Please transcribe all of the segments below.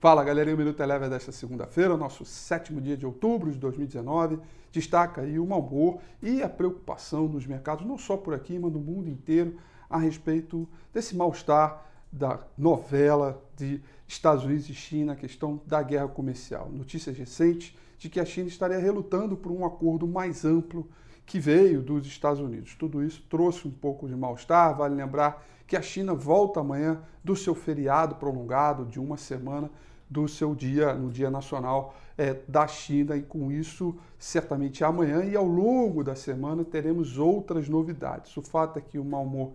Fala galerinha, o Minuto Eleva desta segunda-feira, nosso sétimo dia de outubro de 2019. Destaca aí o mau humor e a preocupação nos mercados, não só por aqui, mas no mundo inteiro, a respeito desse mal-estar da novela de Estados Unidos e China, a questão da guerra comercial. Notícias recentes de que a China estaria relutando por um acordo mais amplo que veio dos Estados Unidos. Tudo isso trouxe um pouco de mal-estar. Vale lembrar que a China volta amanhã do seu feriado prolongado de uma semana do seu dia, no Dia Nacional é, da China, e com isso, certamente amanhã e ao longo da semana teremos outras novidades. O fato é que o mau humor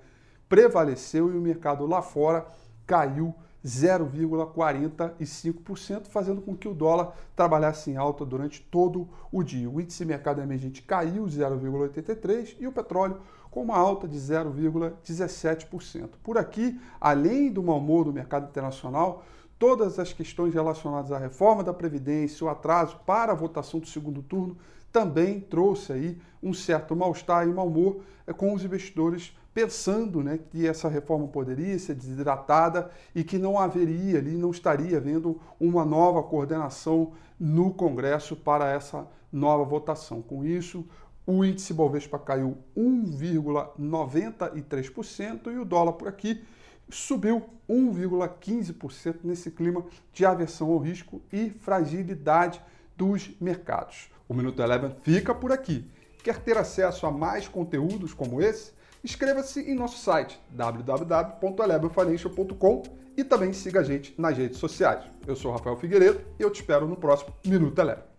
prevaleceu e o mercado lá fora caiu 0,45%, fazendo com que o dólar trabalhasse em alta durante todo o dia. O índice mercado emergente caiu 0,83% e o petróleo com uma alta de 0,17%. Por aqui, além do mau humor do mercado internacional, todas as questões relacionadas à reforma da Previdência, o atraso para a votação do segundo turno, também trouxe aí um certo mal-estar e mau humor eh, com os investidores pensando né, que essa reforma poderia ser desidratada e que não haveria ali, não estaria havendo uma nova coordenação no Congresso para essa nova votação. Com isso, o índice Bovespa caiu 1,93% e o dólar por aqui subiu 1,15% nesse clima de aversão ao risco e fragilidade dos mercados. O Minuto Eleven fica por aqui. Quer ter acesso a mais conteúdos como esse? Inscreva-se em nosso site www.elevenfinancial.com e também siga a gente nas redes sociais. Eu sou Rafael Figueiredo e eu te espero no próximo Minuto Eleven.